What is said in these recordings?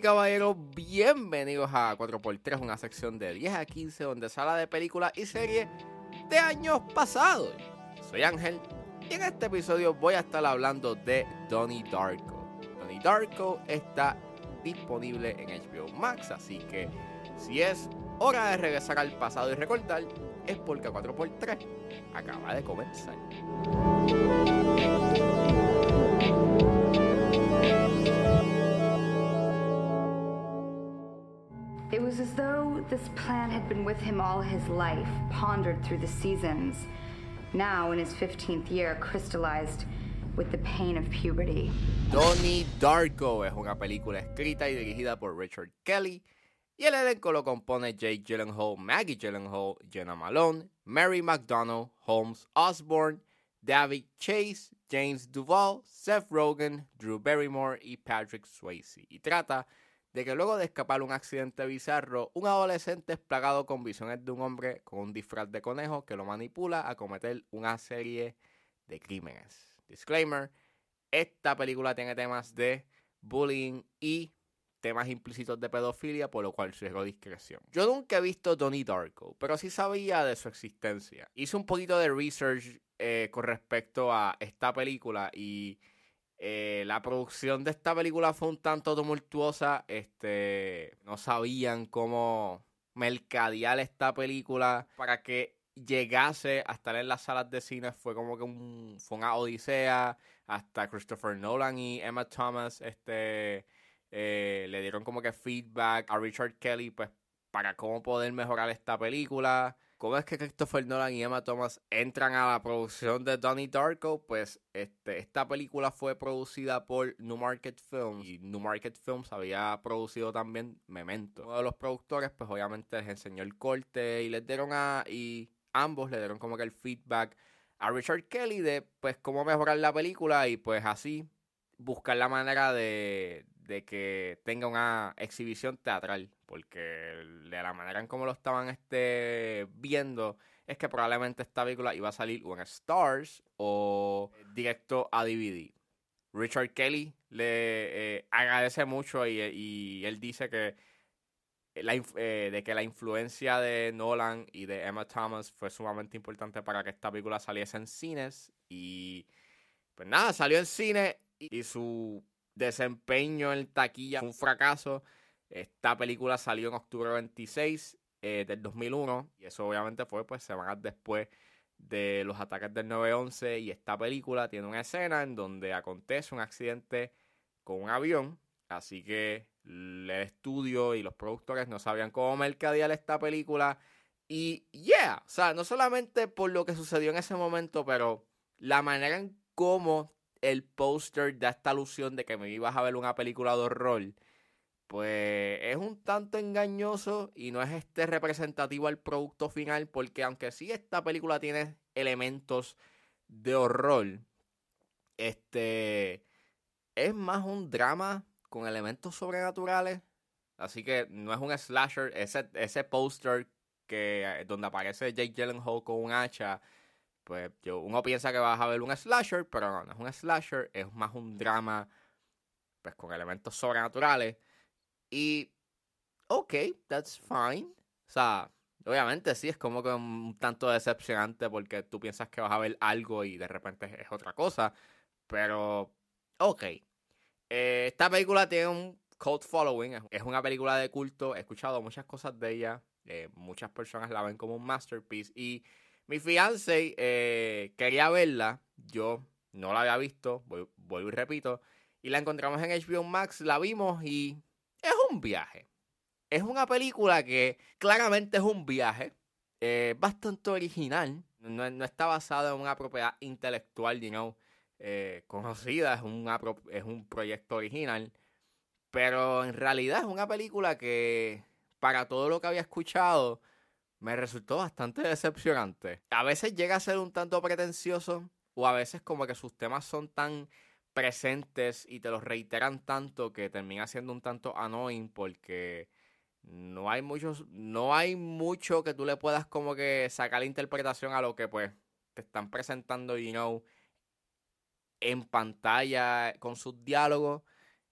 caballeros, bienvenidos a 4x3, una sección de 10 a 15 donde sala de películas y series de años pasados. Soy Ángel y en este episodio voy a estar hablando de Donnie Darko. Donnie Darko está disponible en HBO Max, así que si es hora de regresar al pasado y recordar, es porque 4x3 acaba de comenzar. Though this plan had been with him all his life, pondered through the seasons. Now, in his 15th year, crystallized with the pain of puberty. Donnie Darko es una película escrita y dirigida por Richard Kelly y el elenco lo compone Jake Gyllenhaal, Maggie Gyllenhaal, Jenna Malone, Mary McDonnell, Holmes Osborne, David Chase, James Duvall, Seth Rogen, Drew Barrymore y Patrick Swayze. Y trata que luego de escapar un accidente bizarro, un adolescente es plagado con visiones de un hombre con un disfraz de conejo que lo manipula a cometer una serie de crímenes. Disclaimer, esta película tiene temas de bullying y temas implícitos de pedofilia, por lo cual sugiero discreción. Yo nunca he visto Donnie Darko, pero sí sabía de su existencia. Hice un poquito de research eh, con respecto a esta película y eh, la producción de esta película fue un tanto tumultuosa. Este, no sabían cómo mercadear esta película para que llegase a estar en las salas de cine. Fue como que un, fue una odisea. Hasta Christopher Nolan y Emma Thomas este, eh, le dieron como que feedback a Richard Kelly pues, para cómo poder mejorar esta película cómo es que Christopher Nolan y Emma Thomas entran a la producción de Donnie Darko, pues este, esta película fue producida por New Market Films y New Market Films había producido también Memento. Uno de los productores, pues obviamente les enseñó el corte y les dieron a y ambos le dieron como que el feedback a Richard Kelly de pues cómo mejorar la película y pues así buscar la manera de, de que tenga una exhibición teatral, porque de la manera en cómo lo estaban este, viendo es que probablemente esta película iba a salir o en Stars o directo a DVD. Richard Kelly le eh, agradece mucho y, él dice que la, eh, de que la influencia de Nolan y de Emma Thomas fue sumamente importante para que esta película saliese en cines y pues nada, salió en cine y su desempeño en taquilla fue un fracaso. Esta película salió en octubre 26 eh, del 2001 y eso obviamente fue pues semanas después de los ataques del 9-11 y esta película tiene una escena en donde acontece un accidente con un avión, así que el estudio y los productores no sabían cómo mercadear esta película y yeah, o sea, no solamente por lo que sucedió en ese momento, pero la manera en cómo el póster da esta alusión de que me ibas a ver una película de horror, pues es un tanto engañoso y no es este representativo al producto final, porque aunque sí esta película tiene elementos de horror, este es más un drama con elementos sobrenaturales. Así que no es un slasher. Ese, ese póster que donde aparece Jake Gyllenhaal con un hacha pues yo, uno piensa que vas a ver un slasher, pero no, no es un slasher, es más un drama, pues con elementos sobrenaturales. Y, ok, that's fine. O sea, obviamente sí, es como que un tanto decepcionante porque tú piensas que vas a ver algo y de repente es otra cosa. Pero, ok. Eh, esta película tiene un cult following, es una película de culto, he escuchado muchas cosas de ella, eh, muchas personas la ven como un masterpiece y mi fiance eh, quería verla, yo no la había visto, vuelvo y repito, y la encontramos en HBO Max, la vimos y es un viaje. Es una película que claramente es un viaje, eh, bastante original, no, está basada en una propiedad intelectual, you know, eh, conocida, es, es un proyecto original, pero en realidad es una película que, para todo lo que había escuchado, me resultó bastante decepcionante. A veces llega a ser un tanto pretencioso o a veces como que sus temas son tan presentes y te los reiteran tanto que termina siendo un tanto annoying porque no hay muchos no hay mucho que tú le puedas como que sacar la interpretación a lo que pues te están presentando you know en pantalla con sus diálogos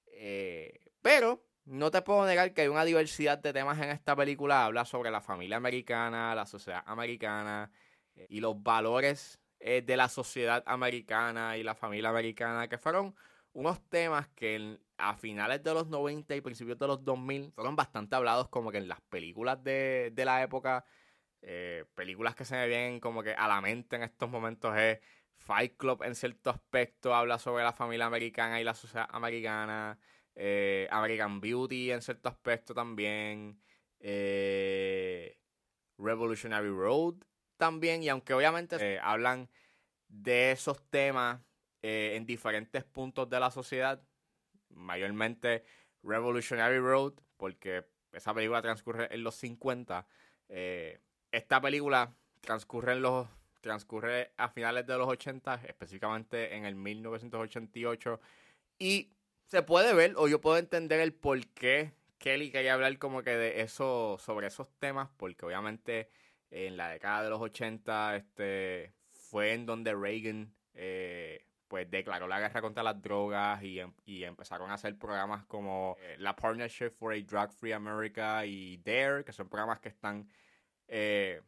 eh, pero no te puedo negar que hay una diversidad de temas en esta película. Habla sobre la familia americana, la sociedad americana eh, y los valores eh, de la sociedad americana y la familia americana, que fueron unos temas que a finales de los 90 y principios de los 2000 fueron bastante hablados como que en las películas de, la época. Eh, películas que se me vienen como que a la mente en estos momentos es Fight Club en cierto aspecto habla sobre la familia americana y la sociedad americana. Eh, American Beauty en cierto aspecto también. Revolutionary Road también. Y aunque obviamente eh, hablan de esos temas en diferentes puntos de la sociedad, mayormente Revolutionary Road, porque esa película transcurre en los 50. esta película transcurre en los transcurre a finales de los 80, específicamente en el 1988. Y se puede ver, o yo puedo entender el por qué Kelly quería hablar como que de eso, sobre esos temas, porque obviamente en la década de los 80 este, fue en donde Reagan eh, pues declaró la guerra contra las drogas y, em, empezaron a hacer programas como eh, la Partnership for a Drug Free America y DARE, que son programas que están eh,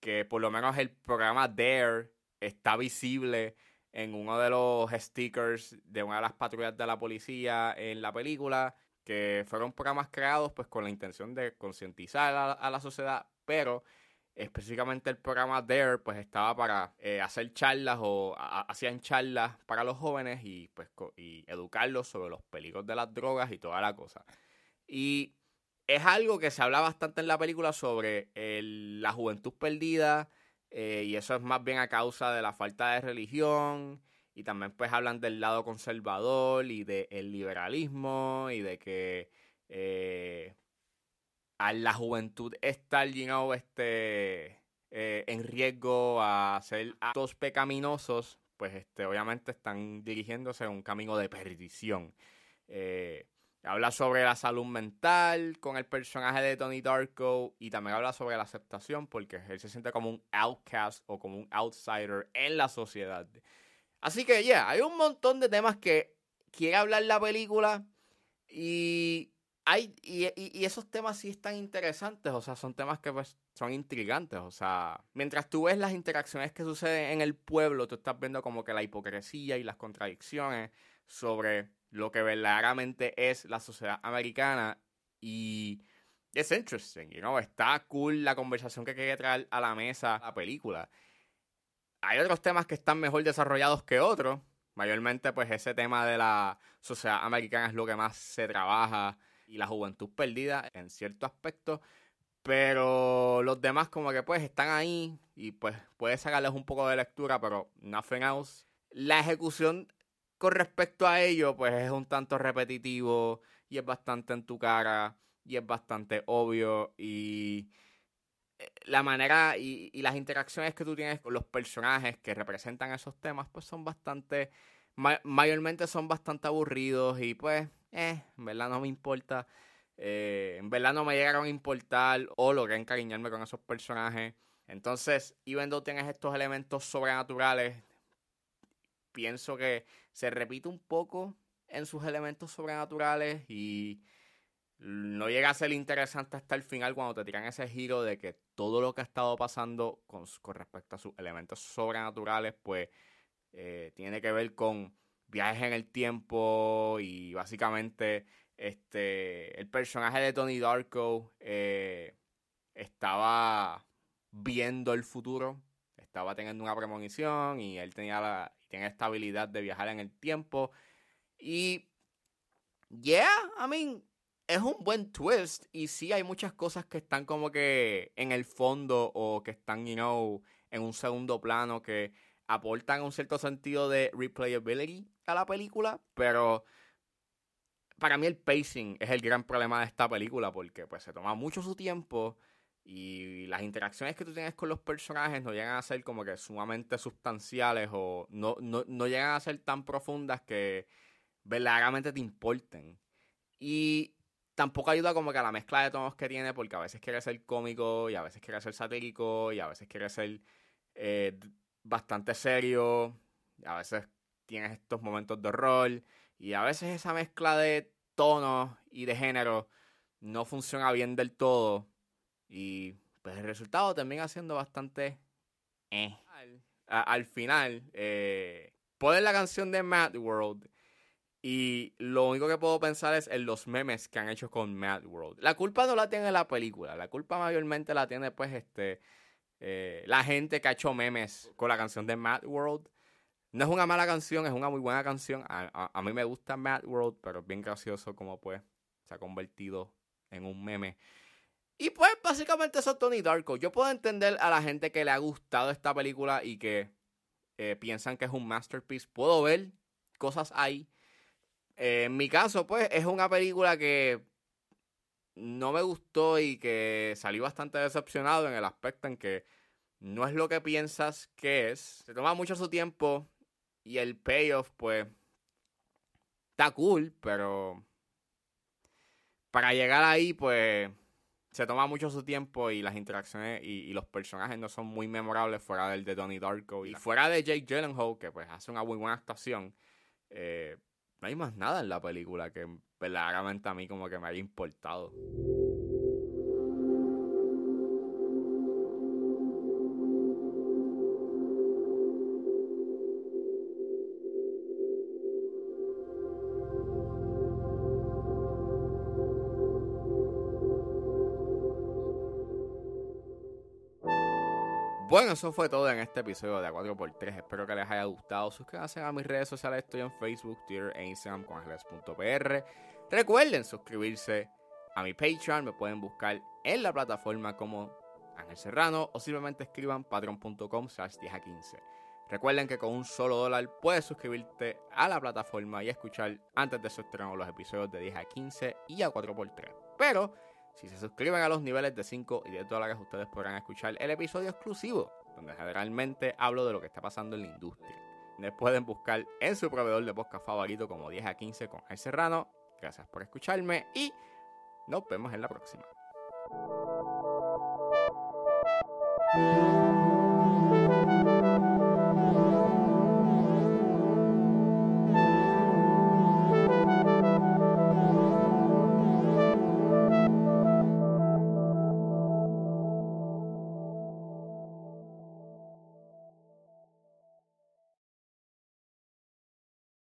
que por lo menos el programa Dare está visible en uno de los stickers de una de las patrullas de la policía en la película, que fueron programas creados pues con la intención de concientizar a, la sociedad, pero específicamente el programa Dare pues estaba para eh, hacer charlas o hacían charlas para los jóvenes y pues y educarlos sobre los peligros de las drogas y toda la cosa. Y es algo que se habla bastante en la película sobre la juventud perdida eh, y eso es más bien a causa de la falta de religión y también pues hablan del lado conservador y del liberalismo y de que eh, a la juventud está you este, eh, en riesgo a hacer actos pecaminosos, pues este, obviamente están dirigiéndose a un camino de perdición. Habla sobre la salud mental con el personaje de Tony Darko y también habla sobre la aceptación porque él se siente como un outcast o como un outsider en la sociedad. Así que ya, hay un montón de temas que quiere hablar la película y, hay, y, esos temas sí están interesantes, o sea, son temas que pues, son intrigantes, o sea, mientras tú ves las interacciones que suceden en el pueblo, tú estás viendo como que la hipocresía y las contradicciones sobre lo que verdaderamente es la sociedad americana y es interesting, you know? está cool la conversación que quiere traer a la mesa la película. Hay otros temas que están mejor desarrollados que otros, mayormente pues ese tema de la sociedad americana es lo que más se trabaja y la juventud perdida en cierto aspecto, pero los demás como que pues están ahí y pues puedes sacarles un poco de lectura, pero nothing else. La ejecución con respecto a ello, pues es un tanto repetitivo y es bastante en tu cara y es bastante obvio y eh, la manera y, las interacciones que tú tienes con los personajes que representan esos temas, pues son bastante, mayormente son bastante aburridos y pues, eh, en verdad no me importa. Eh, en verdad no me llegaron a importar o logré encariñarme con esos personajes. Entonces, even though tienes estos elementos sobrenaturales, pienso que se repite un poco en sus elementos sobrenaturales y no llega a ser interesante hasta el final cuando te tiran ese giro de que todo lo que ha estado pasando con, respecto a sus elementos sobrenaturales, pues eh, tiene que ver con viajes en el tiempo y básicamente este el personaje de Tony Darko eh, estaba viendo el futuro, estaba teniendo una premonición y él tenía la, tiene esta habilidad de viajar en el tiempo. Y, yeah, I mean, es un buen twist. Y sí hay muchas cosas que están como que en el fondo o que están, you know, en un segundo plano que aportan un cierto sentido de replayability a la película. Pero para mí el pacing es el gran problema de esta película porque pues se toma mucho su tiempo y las interacciones que tú tienes con los personajes no llegan a ser como que sumamente sustanciales o no, no, llegan a ser tan profundas que verdaderamente te importen. Y tampoco ayuda como que a la mezcla de tonos que tiene, porque a veces quiere ser cómico y a veces quiere ser satírico y a veces quiere ser eh, bastante serio. A veces tienes estos momentos de horror y a veces esa mezcla de tonos y de género no funciona bien del todo. Y pues el resultado termina siendo bastante... Eh. al final, eh, ponen la canción de Mad World y lo único que puedo pensar es en los memes que han hecho con Mad World. La culpa no la tiene la película, la culpa mayormente la tiene pues este eh, la gente que ha hecho memes con la canción de Mad World. No es una mala canción, es una muy buena canción. A, mí me gusta Mad World, pero es bien gracioso como pues se ha convertido en un meme. Y pues básicamente eso es Tony Darko. Yo puedo entender a la gente que le ha gustado esta película y que eh, piensan que es un masterpiece. Puedo ver cosas ahí eh, en mi caso, pues, es una película que no me gustó y que salí bastante decepcionado en el aspecto en que no es lo que piensas que es. Se toma mucho su tiempo y el payoff, pues, está cool, pero para llegar ahí, pues, se toma mucho su tiempo y las interacciones y, los personajes no son muy memorables fuera del de Donnie Darko y fuera de Jake Gyllenhaal, que pues hace una muy buena actuación. Eh, no hay más nada en la película que verdaderamente a mí como que me haya importado. Bueno, eso fue todo en este episodio de A4x3. Espero que les haya gustado. Suscríbanse a mis redes sociales. Estoy en Facebook, Twitter e Instagram con Angeles.pr. Recuerden suscribirse a mi Patreon. Me pueden buscar en la plataforma como Ángel Serrano o simplemente escriban patreon.com slash 10 a 15. Recuerden que con un solo dólar puedes suscribirte a la plataforma y escuchar antes de su estreno los episodios de 10 a 15 y a 4x3. Pero si se suscriben a los niveles de 5 y 10 dólares, ustedes podrán escuchar el episodio exclusivo, donde generalmente hablo de lo que está pasando en la industria. Me pueden buscar en su proveedor de podcast favorito como 10 a 15 con El Serrano. Gracias por escucharme y nos vemos en la próxima.